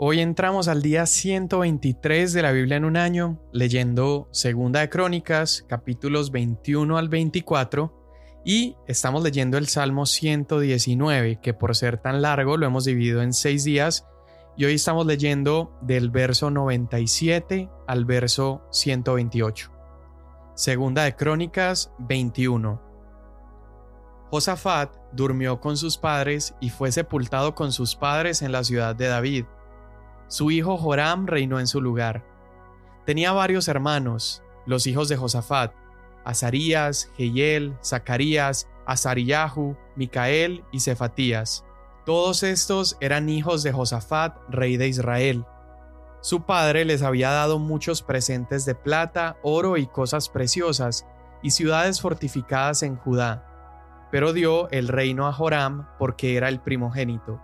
Hoy entramos al día 123 de la Biblia en un año, leyendo Segunda de Crónicas, capítulos 21 al 24, y estamos leyendo el Salmo 119, que por ser tan largo lo hemos dividido en seis días, y hoy estamos leyendo del verso 97 al verso 128. Segunda de Crónicas 21. Josafat durmió con sus padres y fue sepultado con sus padres en la ciudad de David su hijo Joram reinó en su lugar. Tenía varios hermanos, los hijos de Josafat, Azarías, Jehiel, Zacarías, Azariyahu, Micael y Cefatías. Todos estos eran hijos de Josafat, rey de Israel. Su padre les había dado muchos presentes de plata, oro y cosas preciosas, y ciudades fortificadas en Judá. Pero dio el reino a Joram porque era el primogénito.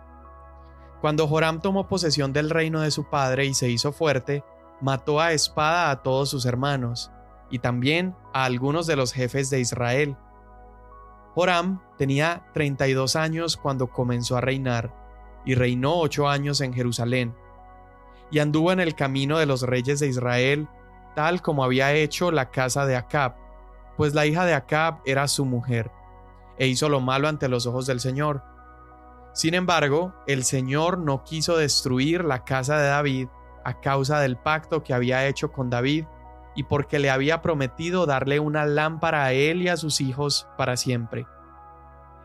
Cuando Joram tomó posesión del reino de su padre y se hizo fuerte, mató a espada a todos sus hermanos, y también a algunos de los jefes de Israel. Joram tenía 32 años cuando comenzó a reinar, y reinó ocho años en Jerusalén, y anduvo en el camino de los reyes de Israel, tal como había hecho la casa de Acab, pues la hija de Acab era su mujer, e hizo lo malo ante los ojos del Señor sin embargo, el Señor no quiso destruir la casa de David a causa del pacto que había hecho con David y porque le había prometido darle una lámpara a él y a sus hijos para siempre.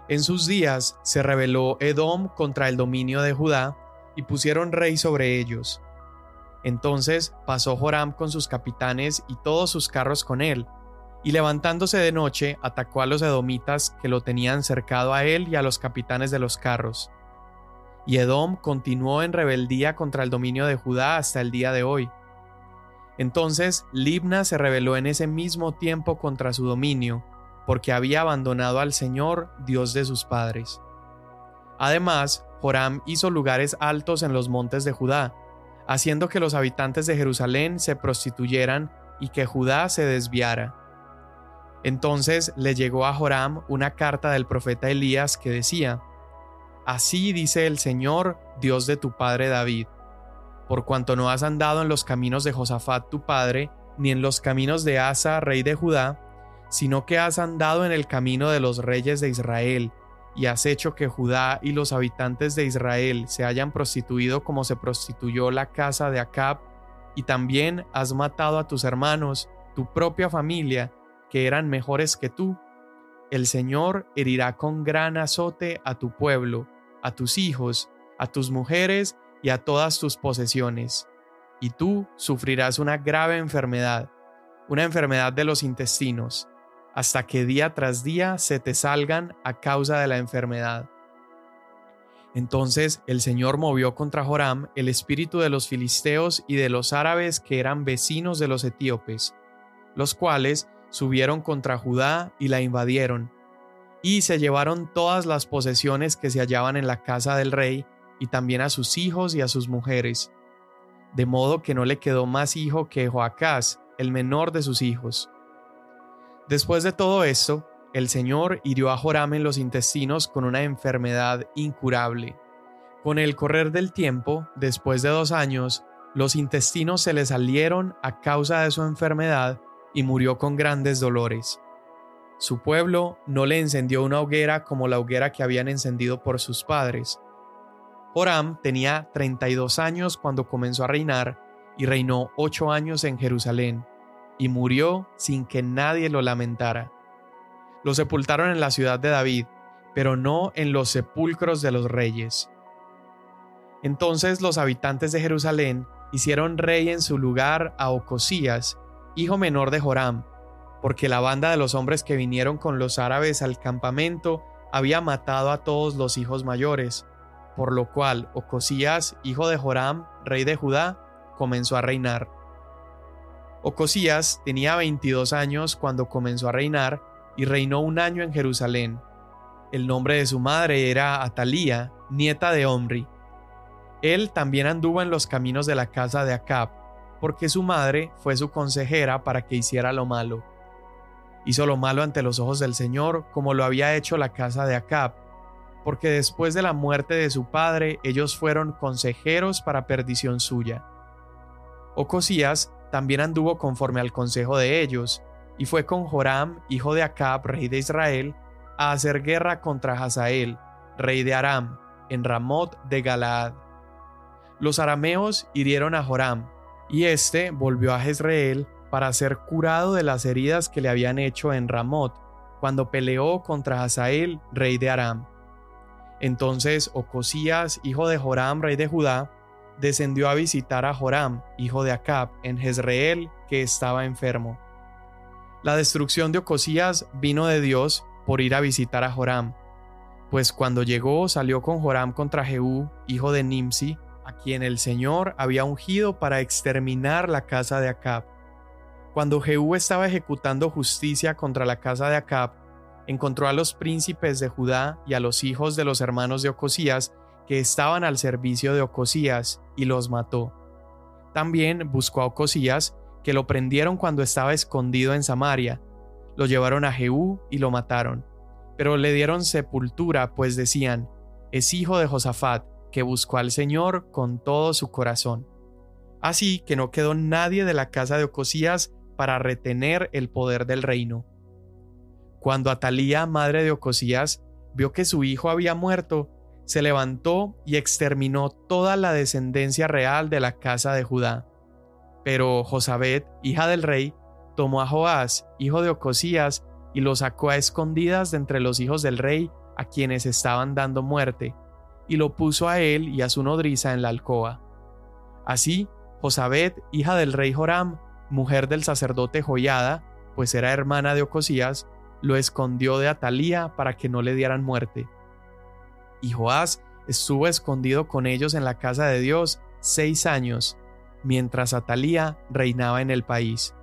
En sus días se rebeló Edom contra el dominio de Judá y pusieron rey sobre ellos. Entonces pasó Joram con sus capitanes y todos sus carros con él, y levantándose de noche atacó a los edomitas que lo tenían cercado a él y a los capitanes de los carros. Y Edom continuó en rebeldía contra el dominio de Judá hasta el día de hoy. Entonces Libna se rebeló en ese mismo tiempo contra su dominio, porque había abandonado al Señor, Dios de sus padres. Además, Joram hizo lugares altos en los montes de Judá, haciendo que los habitantes de Jerusalén se prostituyeran y que Judá se desviara. Entonces le llegó a Joram una carta del profeta Elías que decía, Así dice el Señor, Dios de tu padre David, por cuanto no has andado en los caminos de Josafat tu padre, ni en los caminos de Asa, rey de Judá, sino que has andado en el camino de los reyes de Israel, y has hecho que Judá y los habitantes de Israel se hayan prostituido como se prostituyó la casa de Acab, y también has matado a tus hermanos, tu propia familia, que eran mejores que tú. El Señor herirá con gran azote a tu pueblo, a tus hijos, a tus mujeres y a todas tus posesiones. Y tú sufrirás una grave enfermedad, una enfermedad de los intestinos, hasta que día tras día se te salgan a causa de la enfermedad. Entonces el Señor movió contra Joram el espíritu de los filisteos y de los árabes que eran vecinos de los etíopes, los cuales subieron contra Judá y la invadieron, y se llevaron todas las posesiones que se hallaban en la casa del rey, y también a sus hijos y a sus mujeres, de modo que no le quedó más hijo que Joacás, el menor de sus hijos. Después de todo esto, el Señor hirió a Joram en los intestinos con una enfermedad incurable. Con el correr del tiempo, después de dos años, los intestinos se le salieron a causa de su enfermedad y murió con grandes dolores. Su pueblo no le encendió una hoguera como la hoguera que habían encendido por sus padres. Joram tenía 32 años cuando comenzó a reinar y reinó ocho años en Jerusalén, y murió sin que nadie lo lamentara. Lo sepultaron en la ciudad de David, pero no en los sepulcros de los reyes. Entonces los habitantes de Jerusalén hicieron rey en su lugar a Ocosías, hijo menor de Joram, porque la banda de los hombres que vinieron con los árabes al campamento había matado a todos los hijos mayores, por lo cual Ocosías, hijo de Joram, rey de Judá, comenzó a reinar. Ocosías tenía 22 años cuando comenzó a reinar y reinó un año en Jerusalén. El nombre de su madre era Atalía, nieta de Omri. Él también anduvo en los caminos de la casa de Acab, porque su madre fue su consejera para que hiciera lo malo. Hizo lo malo ante los ojos del Señor, como lo había hecho la casa de Acab. porque después de la muerte de su padre ellos fueron consejeros para perdición suya. Ocosías también anduvo conforme al consejo de ellos, y fue con Joram, hijo de Acab, rey de Israel, a hacer guerra contra Hazael, rey de Aram, en Ramot de Galaad. Los arameos hirieron a Joram, y éste volvió a Jezreel para ser curado de las heridas que le habían hecho en Ramot, cuando peleó contra Hazael, rey de Aram. Entonces Ocosías, hijo de Joram, rey de Judá, descendió a visitar a Joram, hijo de Acab, en Jezreel, que estaba enfermo. La destrucción de Ocosías vino de Dios por ir a visitar a Joram, pues cuando llegó salió con Joram contra Jehú, hijo de Nimsi, a quien el Señor había ungido para exterminar la casa de Acab. Cuando Jehú estaba ejecutando justicia contra la casa de Acab, encontró a los príncipes de Judá y a los hijos de los hermanos de Ocosías que estaban al servicio de Ocosías y los mató. También buscó a Ocosías, que lo prendieron cuando estaba escondido en Samaria. Lo llevaron a Jehú y lo mataron. Pero le dieron sepultura, pues decían, es hijo de Josafat, que buscó al Señor con todo su corazón. Así que no quedó nadie de la casa de Ocosías para retener el poder del reino. Cuando Atalía, madre de Ocosías, vio que su hijo había muerto, se levantó y exterminó toda la descendencia real de la casa de Judá. Pero Josabet, hija del rey, tomó a Joás, hijo de Ocosías, y lo sacó a escondidas de entre los hijos del rey a quienes estaban dando muerte, y lo puso a él y a su nodriza en la alcoba. Así, Josabet, hija del rey Joram, mujer del sacerdote Joyada, pues era hermana de Ocosías, lo escondió de Atalía para que no le dieran muerte y Joás estuvo escondido con ellos en la casa de Dios seis años, mientras Atalía reinaba en el país.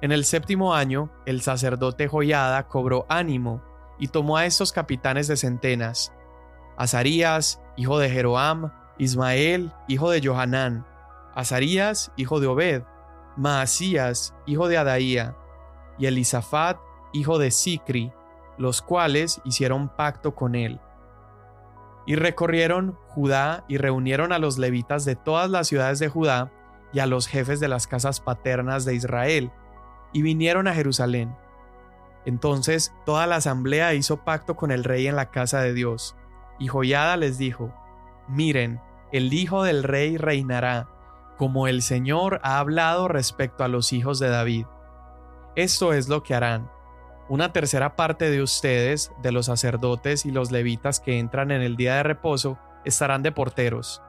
En el séptimo año, el sacerdote Joyada cobró ánimo y tomó a estos capitanes de centenas: Azarías, hijo de Jeroam, Ismael, hijo de Johanán, Azarías, hijo de Obed, Maasías, hijo de Adaía, y Elisafat, hijo de Sicri, los cuales hicieron pacto con él. Y recorrieron Judá y reunieron a los levitas de todas las ciudades de Judá y a los jefes de las casas paternas de Israel, y vinieron a Jerusalén. Entonces toda la asamblea hizo pacto con el rey en la casa de Dios, y Joyada les dijo, Miren, el hijo del rey reinará, como el Señor ha hablado respecto a los hijos de David. Esto es lo que harán una tercera parte de ustedes, de los sacerdotes y los levitas que entran en el día de reposo, estarán de porteros.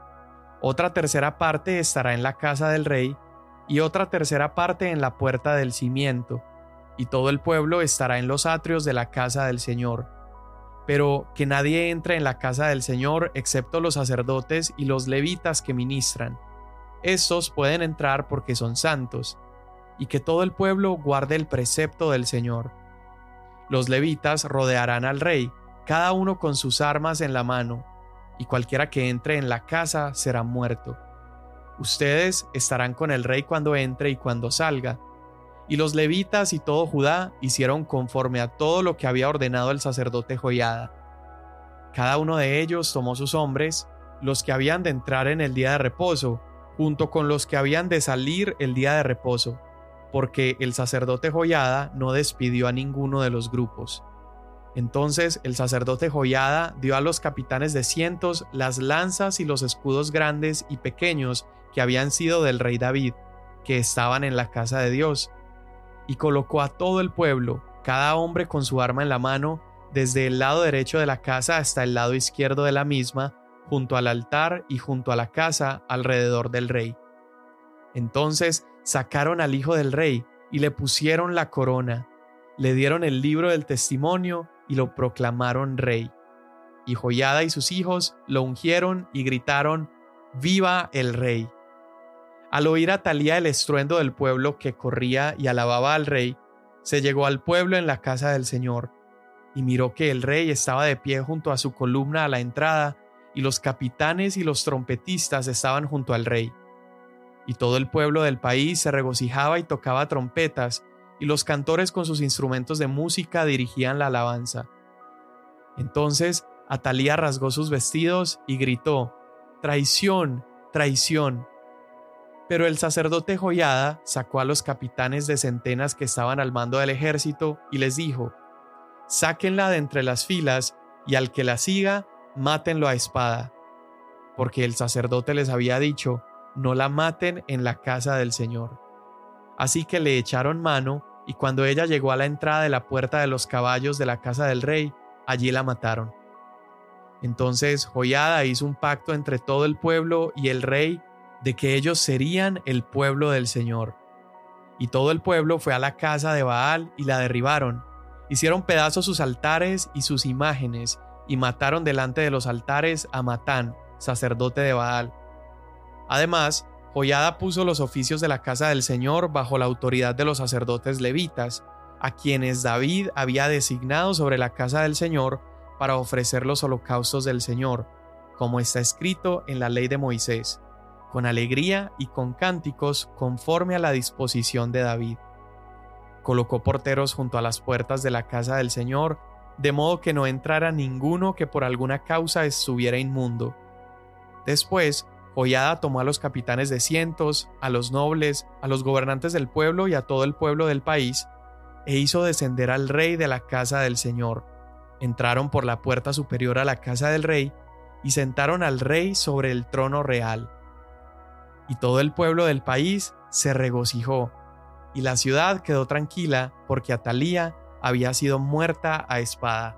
Otra tercera parte estará en la casa del rey, y otra tercera parte en la puerta del cimiento, y todo el pueblo estará en los atrios de la casa del Señor. Pero que nadie entre en la casa del Señor excepto los sacerdotes y los levitas que ministran. Estos pueden entrar porque son santos, y que todo el pueblo guarde el precepto del Señor. Los levitas rodearán al rey, cada uno con sus armas en la mano, y cualquiera que entre en la casa será muerto. Ustedes estarán con el rey cuando entre y cuando salga. Y los levitas y todo Judá hicieron conforme a todo lo que había ordenado el sacerdote Joiada. Cada uno de ellos tomó sus hombres, los que habían de entrar en el día de reposo, junto con los que habían de salir el día de reposo, porque el sacerdote Joyada no despidió a ninguno de los grupos. Entonces el sacerdote Joyada dio a los capitanes de cientos las lanzas y los escudos grandes y pequeños que habían sido del rey David, que estaban en la casa de Dios, y colocó a todo el pueblo, cada hombre con su arma en la mano, desde el lado derecho de la casa hasta el lado izquierdo de la misma, junto al altar y junto a la casa alrededor del rey. Entonces sacaron al hijo del rey y le pusieron la corona, le dieron el libro del testimonio y lo proclamaron rey. Y Joyada y sus hijos lo ungieron y gritaron, ¡Viva el rey! Al oír a Talía el estruendo del pueblo que corría y alababa al rey, se llegó al pueblo en la casa del Señor, y miró que el rey estaba de pie junto a su columna a la entrada, y los capitanes y los trompetistas estaban junto al rey y todo el pueblo del país se regocijaba y tocaba trompetas, y los cantores con sus instrumentos de música dirigían la alabanza. Entonces Atalía rasgó sus vestidos y gritó, Traición, traición. Pero el sacerdote Joyada sacó a los capitanes de centenas que estaban al mando del ejército y les dijo, Sáquenla de entre las filas y al que la siga, mátenlo a espada. Porque el sacerdote les había dicho, no la maten en la casa del Señor. Así que le echaron mano y cuando ella llegó a la entrada de la puerta de los caballos de la casa del rey, allí la mataron. Entonces Joyada hizo un pacto entre todo el pueblo y el rey de que ellos serían el pueblo del Señor. Y todo el pueblo fue a la casa de Baal y la derribaron. Hicieron pedazos sus altares y sus imágenes, y mataron delante de los altares a Matán, sacerdote de Baal. Además, Joyada puso los oficios de la casa del Señor bajo la autoridad de los sacerdotes levitas, a quienes David había designado sobre la casa del Señor para ofrecer los holocaustos del Señor, como está escrito en la ley de Moisés, con alegría y con cánticos conforme a la disposición de David. Colocó porteros junto a las puertas de la casa del Señor, de modo que no entrara ninguno que por alguna causa estuviera inmundo. Después, Joyada tomó a los capitanes de cientos, a los nobles, a los gobernantes del pueblo y a todo el pueblo del país, e hizo descender al rey de la casa del Señor, entraron por la puerta superior a la casa del rey y sentaron al rey sobre el trono real. Y todo el pueblo del país se regocijó, y la ciudad quedó tranquila porque Atalía había sido muerta a espada.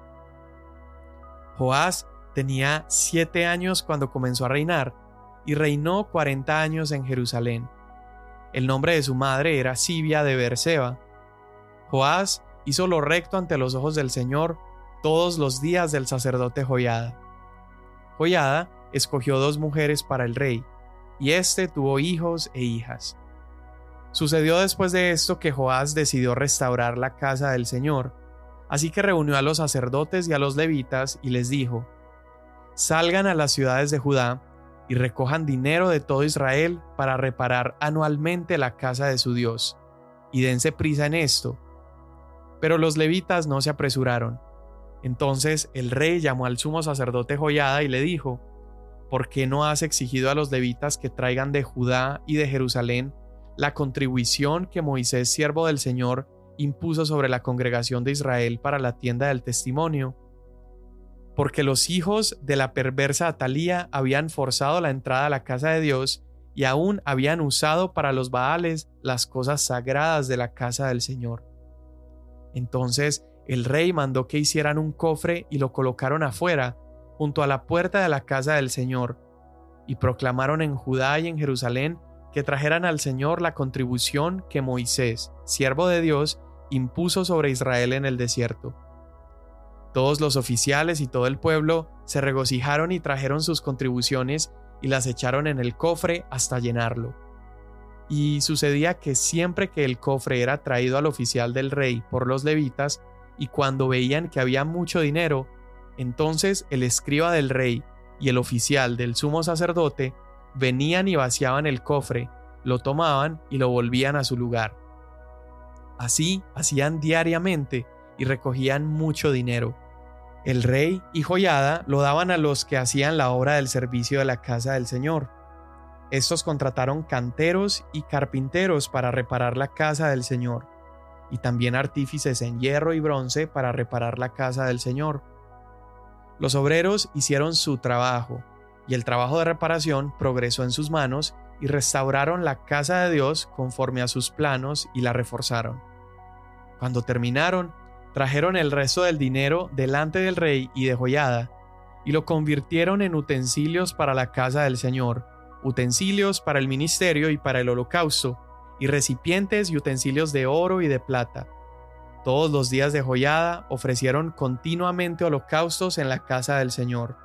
Joás tenía siete años cuando comenzó a reinar, y reinó cuarenta años en Jerusalén. El nombre de su madre era Sibia de Berseba. Joás hizo lo recto ante los ojos del Señor todos los días del sacerdote Joyada. Joyada escogió dos mujeres para el rey, y éste tuvo hijos e hijas. Sucedió después de esto que Joás decidió restaurar la casa del Señor, así que reunió a los sacerdotes y a los levitas y les dijo, Salgan a las ciudades de Judá y recojan dinero de todo Israel para reparar anualmente la casa de su Dios, y dense prisa en esto. Pero los levitas no se apresuraron entonces el rey llamó al sumo sacerdote Joyada y le dijo, ¿por qué no has exigido a los levitas que traigan de Judá y de Jerusalén la contribución que Moisés, siervo del Señor, impuso sobre la congregación de Israel para la tienda del testimonio? Porque los hijos de la perversa Atalía habían forzado la entrada a la casa de Dios y aún habían usado para los Baales las cosas sagradas de la casa del Señor. Entonces el rey mandó que hicieran un cofre y lo colocaron afuera, junto a la puerta de la casa del Señor, y proclamaron en Judá y en Jerusalén que trajeran al Señor la contribución que Moisés, siervo de Dios, impuso sobre Israel en el desierto. Todos los oficiales y todo el pueblo se regocijaron y trajeron sus contribuciones y las echaron en el cofre hasta llenarlo. Y sucedía que siempre que el cofre era traído al oficial del rey por los levitas, y cuando veían que había mucho dinero, entonces el escriba del rey y el oficial del sumo sacerdote venían y vaciaban el cofre, lo tomaban y lo volvían a su lugar. Así hacían diariamente y recogían mucho dinero. El rey y Joyada lo daban a los que hacían la obra del servicio de la casa del Señor. Estos contrataron canteros y carpinteros para reparar la casa del Señor y también artífices en hierro y bronce para reparar la casa del Señor. Los obreros hicieron su trabajo, y el trabajo de reparación progresó en sus manos y restauraron la casa de Dios conforme a sus planos y la reforzaron. Cuando terminaron, trajeron el resto del dinero delante del rey y de joyada, y lo convirtieron en utensilios para la casa del Señor, utensilios para el ministerio y para el holocausto, y recipientes y utensilios de oro y de plata. Todos los días de joyada ofrecieron continuamente holocaustos en la casa del Señor.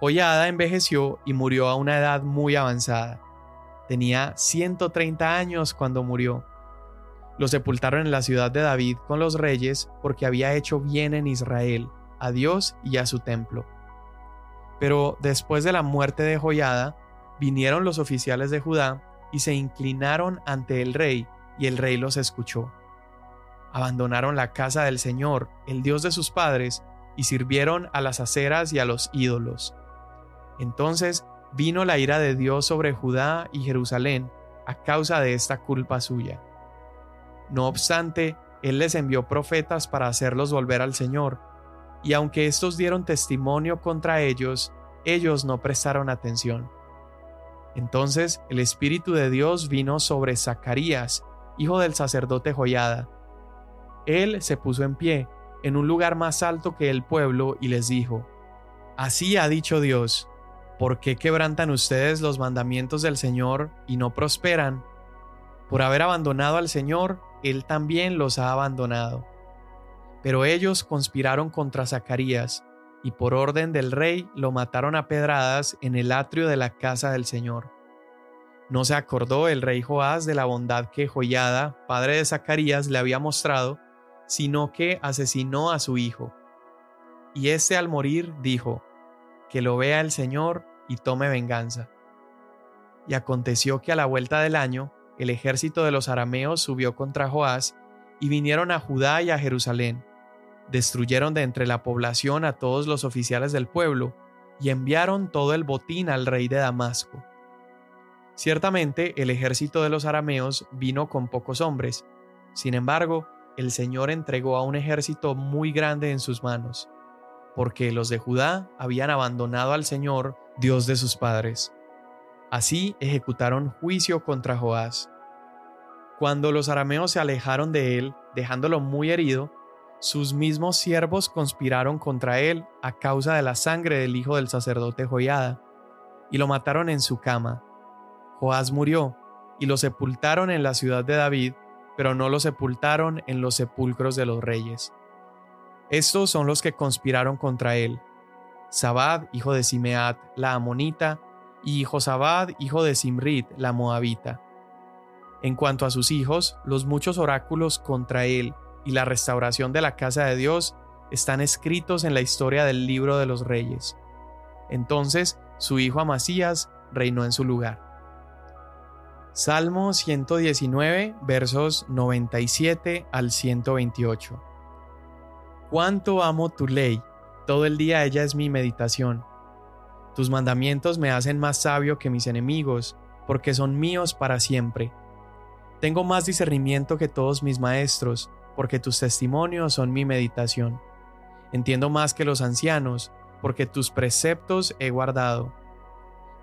Joyada envejeció y murió a una edad muy avanzada. Tenía 130 años cuando murió. Lo sepultaron en la ciudad de David con los reyes porque había hecho bien en Israel, a Dios y a su templo. Pero después de la muerte de Joyada, vinieron los oficiales de Judá y se inclinaron ante el rey, y el rey los escuchó. Abandonaron la casa del Señor, el Dios de sus padres, y sirvieron a las aceras y a los ídolos. Entonces vino la ira de Dios sobre Judá y Jerusalén a causa de esta culpa suya. No obstante, Él les envió profetas para hacerlos volver al Señor, y aunque estos dieron testimonio contra ellos, ellos no prestaron atención. Entonces el Espíritu de Dios vino sobre Zacarías, hijo del sacerdote Joyada. Él se puso en pie, en un lugar más alto que el pueblo, y les dijo, Así ha dicho Dios, ¿por qué quebrantan ustedes los mandamientos del Señor y no prosperan? Por haber abandonado al Señor, Él también los ha abandonado. Pero ellos conspiraron contra Zacarías, y por orden del rey lo mataron a pedradas en el atrio de la casa del Señor. No se acordó el rey Joás de la bondad que Joyada, padre de Zacarías, le había mostrado, sino que asesinó a su hijo. Y éste al morir dijo, que lo vea el Señor y tome venganza. Y aconteció que a la vuelta del año, el ejército de los arameos subió contra Joás, y vinieron a Judá y a Jerusalén, destruyeron de entre la población a todos los oficiales del pueblo y enviaron todo el botín al rey de Damasco. Ciertamente el ejército de los arameos vino con pocos hombres, sin embargo, el Señor entregó a un ejército muy grande en sus manos, porque los de Judá habían abandonado al Señor, Dios de sus padres. Así ejecutaron juicio contra Joás. Cuando los arameos se alejaron de él, dejándolo muy herido, sus mismos siervos conspiraron contra él a causa de la sangre del hijo del sacerdote Joiada, y lo mataron en su cama. Joás murió, y lo sepultaron en la ciudad de David, pero no lo sepultaron en los sepulcros de los reyes. Estos son los que conspiraron contra él. Sabad, hijo de Simeat, la amonita, y Josabad, hijo de Simrit, la moabita. En cuanto a sus hijos, los muchos oráculos contra él y la restauración de la casa de Dios están escritos en la historia del libro de los reyes. Entonces su hijo Amasías reinó en su lugar. Salmo 119 versos 97 al 128. Cuánto amo tu ley, todo el día ella es mi meditación. Tus mandamientos me hacen más sabio que mis enemigos, porque son míos para siempre. Tengo más discernimiento que todos mis maestros, porque tus testimonios son mi meditación. Entiendo más que los ancianos, porque tus preceptos he guardado.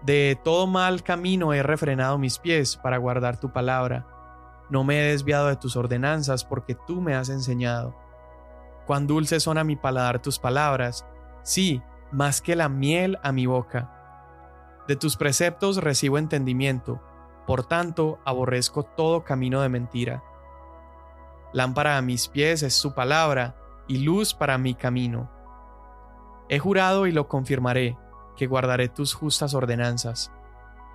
De todo mal camino he refrenado mis pies para guardar tu palabra. No me he desviado de tus ordenanzas, porque tú me has enseñado. Cuán dulces son a mi paladar tus palabras, sí, más que la miel a mi boca. De tus preceptos recibo entendimiento, por tanto aborrezco todo camino de mentira. Lámpara a mis pies es su palabra, y luz para mi camino. He jurado y lo confirmaré, que guardaré tus justas ordenanzas.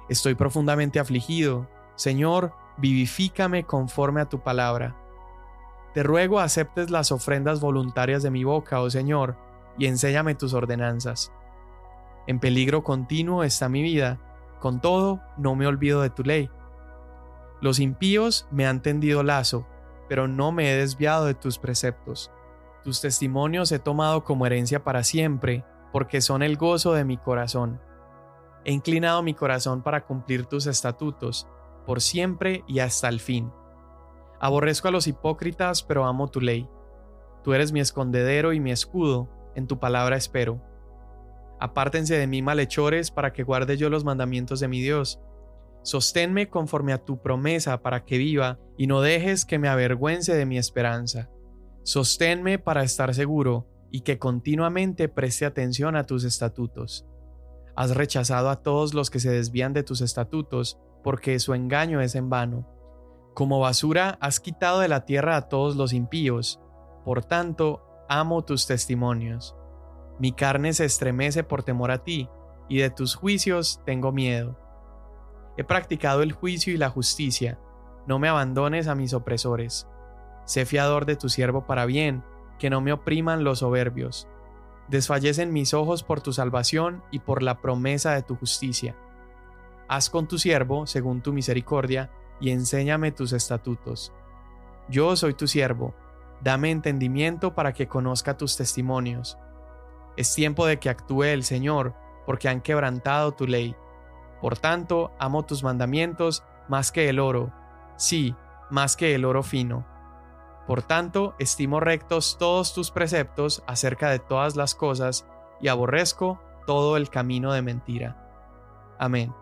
Estoy profundamente afligido. Señor, vivifícame conforme a tu palabra. Te ruego aceptes las ofrendas voluntarias de mi boca, oh Señor, y enséñame tus ordenanzas. En peligro continuo está mi vida, con todo no me olvido de tu ley. Los impíos me han tendido lazo, pero no me he desviado de tus preceptos. Tus testimonios he tomado como herencia para siempre, porque son el gozo de mi corazón. He inclinado mi corazón para cumplir tus estatutos, por siempre y hasta el fin. Aborrezco a los hipócritas, pero amo tu ley. Tú eres mi escondedero y mi escudo, en tu palabra espero. Apártense de mí malhechores para que guarde yo los mandamientos de mi Dios Sosténme conforme a tu promesa para que viva y no dejes que me avergüence de mi esperanza. Sosténme para estar seguro y que continuamente preste atención a tus estatutos. Has rechazado a todos los que se desvían de tus estatutos, porque su engaño es en vano. Como basura has quitado de la tierra a todos los impíos, por tanto amo tus testimonios. Mi carne se estremece por temor a ti, y de tus juicios tengo miedo. He practicado el juicio y la justicia, no me abandones a mis opresores. Sé fiador de tu siervo para bien, que no me opriman los soberbios. Desfallecen mis ojos por tu salvación y por la promesa de tu justicia. Haz con tu siervo, según tu misericordia, y enséñame tus estatutos. Yo soy tu siervo, dame entendimiento para que conozca tus testimonios. Es tiempo de que actúe el Señor, porque han quebrantado tu ley. Por tanto, amo tus mandamientos más que el oro, sí, más que el oro fino. Por tanto, estimo rectos todos tus preceptos acerca de todas las cosas, y aborrezco todo el camino de mentira. Amén.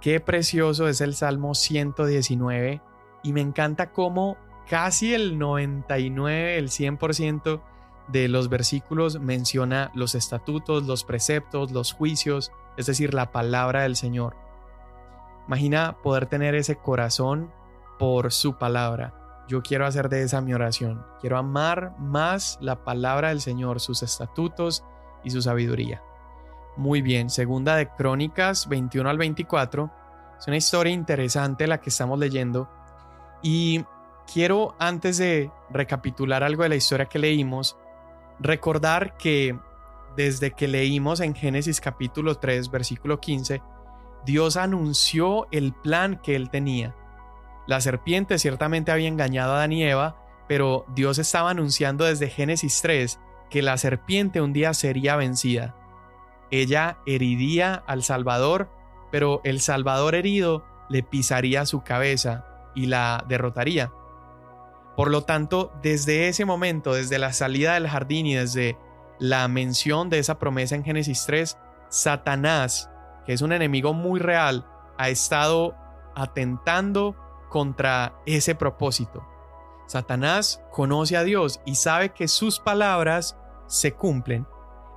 Qué precioso es el Salmo 119, y me encanta cómo casi el 99, el 100% de los versículos menciona los estatutos, los preceptos, los juicios, es decir, la palabra del Señor. Imagina poder tener ese corazón por su palabra. Yo quiero hacer de esa mi oración. Quiero amar más la palabra del Señor, sus estatutos y su sabiduría. Muy bien, segunda de Crónicas 21 al 24. Es una historia interesante la que estamos leyendo. Y quiero, antes de recapitular algo de la historia que leímos, recordar que desde que leímos en Génesis capítulo 3, versículo 15, Dios anunció el plan que él tenía. La serpiente ciertamente había engañado a Adán y Eva, pero Dios estaba anunciando desde Génesis 3 que la serpiente un día sería vencida. Ella heriría al Salvador, pero el Salvador herido le pisaría su cabeza y la derrotaría. Por lo tanto, desde ese momento, desde la salida del jardín y desde la mención de esa promesa en Génesis 3, Satanás, que es un enemigo muy real, ha estado atentando contra ese propósito. Satanás conoce a Dios y sabe que sus palabras se cumplen.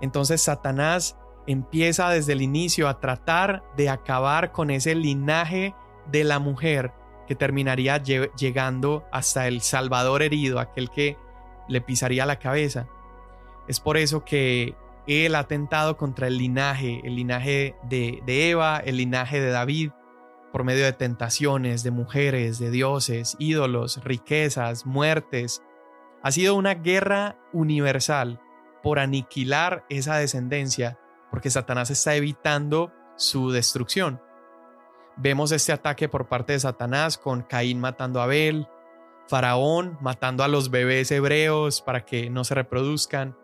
Entonces Satanás empieza desde el inicio a tratar de acabar con ese linaje de la mujer que terminaría llegando hasta el Salvador herido, aquel que le pisaría la cabeza. Es por eso que él ha atentado contra el linaje, el linaje de, de Eva, el linaje de David, por medio de tentaciones, de mujeres, de dioses, ídolos, riquezas, muertes. Ha sido una guerra universal por aniquilar esa descendencia, porque Satanás está evitando su destrucción. Vemos este ataque por parte de Satanás con Caín matando a Abel, Faraón matando a los bebés hebreos para que no se reproduzcan.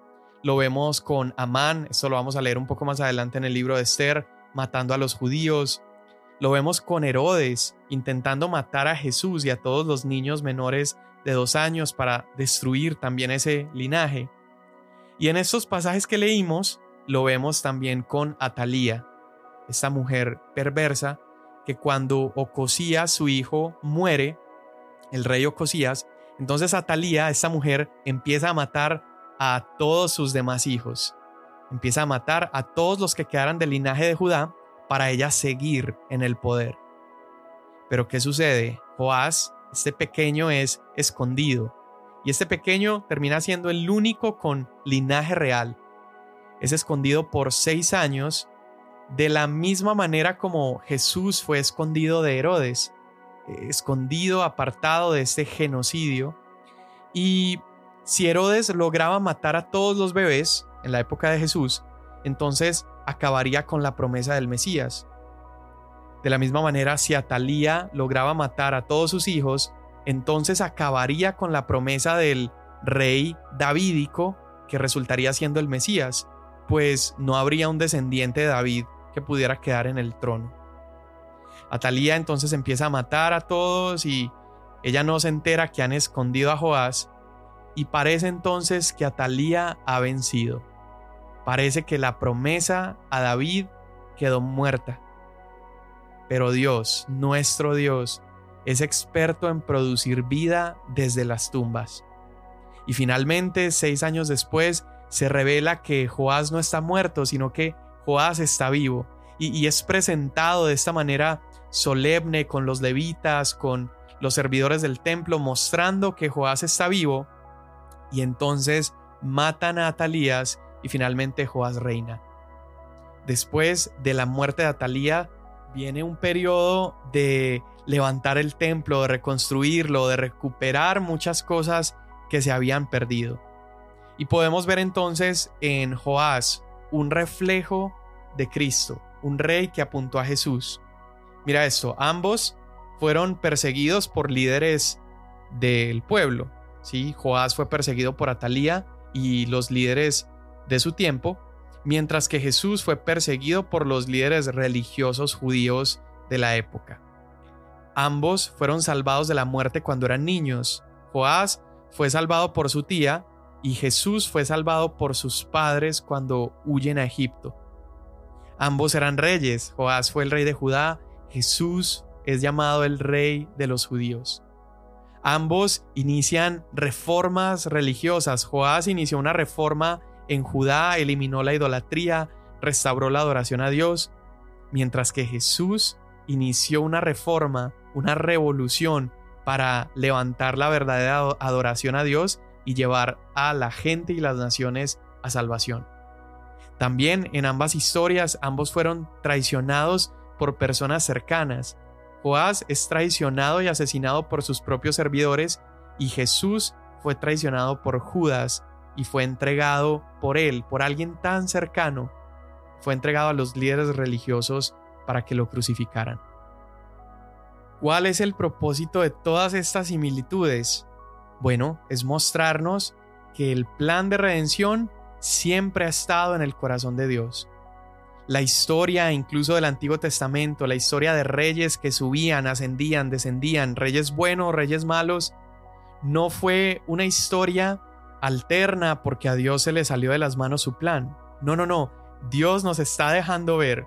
Lo vemos con Amán, esto lo vamos a leer un poco más adelante en el libro de Esther, matando a los judíos. Lo vemos con Herodes, intentando matar a Jesús y a todos los niños menores de dos años para destruir también ese linaje. Y en estos pasajes que leímos, lo vemos también con Atalía, esta mujer perversa que cuando Ocosías, su hijo, muere, el rey Ocosías, entonces Atalía, esta mujer, empieza a matar a todos sus demás hijos. Empieza a matar a todos los que quedaran del linaje de Judá para ella seguir en el poder. Pero ¿qué sucede? Joás, este pequeño, es escondido. Y este pequeño termina siendo el único con linaje real. Es escondido por seis años de la misma manera como Jesús fue escondido de Herodes, escondido, apartado de este genocidio. Y si Herodes lograba matar a todos los bebés en la época de Jesús, entonces acabaría con la promesa del Mesías. De la misma manera, si Atalía lograba matar a todos sus hijos, entonces acabaría con la promesa del rey davídico que resultaría siendo el Mesías, pues no habría un descendiente de David que pudiera quedar en el trono. Atalía entonces empieza a matar a todos y ella no se entera que han escondido a Joás y parece entonces que Atalía ha vencido. Parece que la promesa a David quedó muerta. Pero Dios, nuestro Dios, es experto en producir vida desde las tumbas. Y finalmente, seis años después, se revela que Joás no está muerto, sino que Joás está vivo y, es presentado de esta manera solemne con los levitas, con los servidores del templo, mostrando que Joás está vivo. Y entonces matan a Atalías y finalmente Joás reina. Después de la muerte de Atalía viene un periodo de levantar el templo, de reconstruirlo, de recuperar muchas cosas que se habían perdido. Y podemos ver entonces en Joás un reflejo de Cristo, un rey que apuntó a Jesús. Mira esto, ambos fueron perseguidos por líderes del pueblo. ¿sí? Joás fue perseguido por Atalía y los líderes de su tiempo, mientras que Jesús fue perseguido por los líderes religiosos judíos de la época. Ambos fueron salvados de la muerte cuando eran niños. Joás fue salvado por su tía y Jesús fue salvado por sus padres cuando huyen a Egipto. Ambos eran reyes. Joás fue el rey de Judá. Jesús es llamado el rey de los judíos. Ambos inician reformas religiosas. Joás inició una reforma en Judá, eliminó la idolatría, restauró la adoración a Dios, mientras que Jesús inició una reforma, una revolución para levantar la verdadera adoración a Dios y llevar a la gente y las naciones a salvación. También en ambas historias ambos fueron traicionados por personas cercanas, Joás es traicionado y asesinado por sus propios servidores y Jesús fue traicionado por Judas y fue entregado por él, por alguien tan cercano, fue entregado a los líderes religiosos para que lo crucificaran. ¿Cuál es el propósito de todas estas similitudes? Bueno, es mostrarnos que el plan de redención siempre ha estado en el corazón de Dios la historia incluso del Antiguo Testamento, la historia de reyes que subían, ascendían, descendían, reyes buenos, reyes malos, no fue una historia alterna porque a Dios se le salió de las manos su plan. No, no, no. Dios nos está dejando ver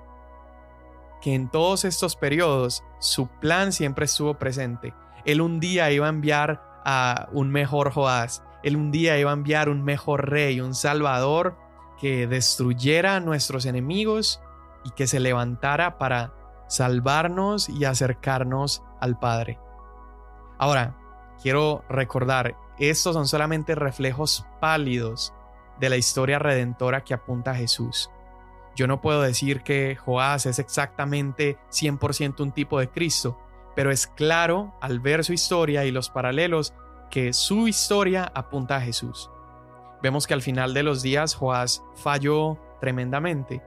que en todos estos periodos su plan siempre estuvo presente. Él un día iba a enviar a un mejor Joás. Él un día iba a enviar un mejor rey, un salvador que destruyera a nuestros enemigos y que se levantara para salvarnos y acercarnos al Padre. Ahora, quiero recordar, estos son solamente reflejos pálidos de la historia redentora que apunta a Jesús. Yo no puedo decir que Joás es exactamente 100% un tipo de Cristo, pero es claro al ver su historia y los paralelos que su historia apunta a Jesús. Vemos que al final de los días Joás falló tremendamente,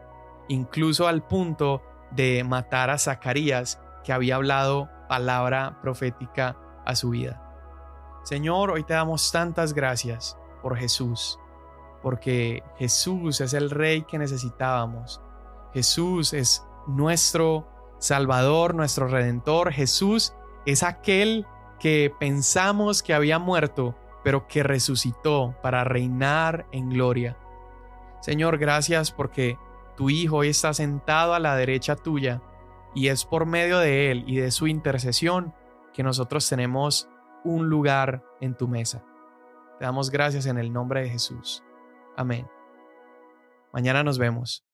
incluso al punto de matar a Zacarías, que había hablado palabra profética a su vida. Señor, hoy te damos tantas gracias por Jesús, porque Jesús es el Rey que necesitábamos. Jesús es nuestro Salvador, nuestro Redentor. Jesús es aquel que pensamos que había muerto, pero que resucitó para reinar en gloria. Señor, gracias porque tu Hijo hoy está sentado a la derecha tuya y es por medio de Él y de su intercesión que nosotros tenemos un lugar en tu mesa. Te damos gracias en el nombre de Jesús. Amén. Mañana nos vemos.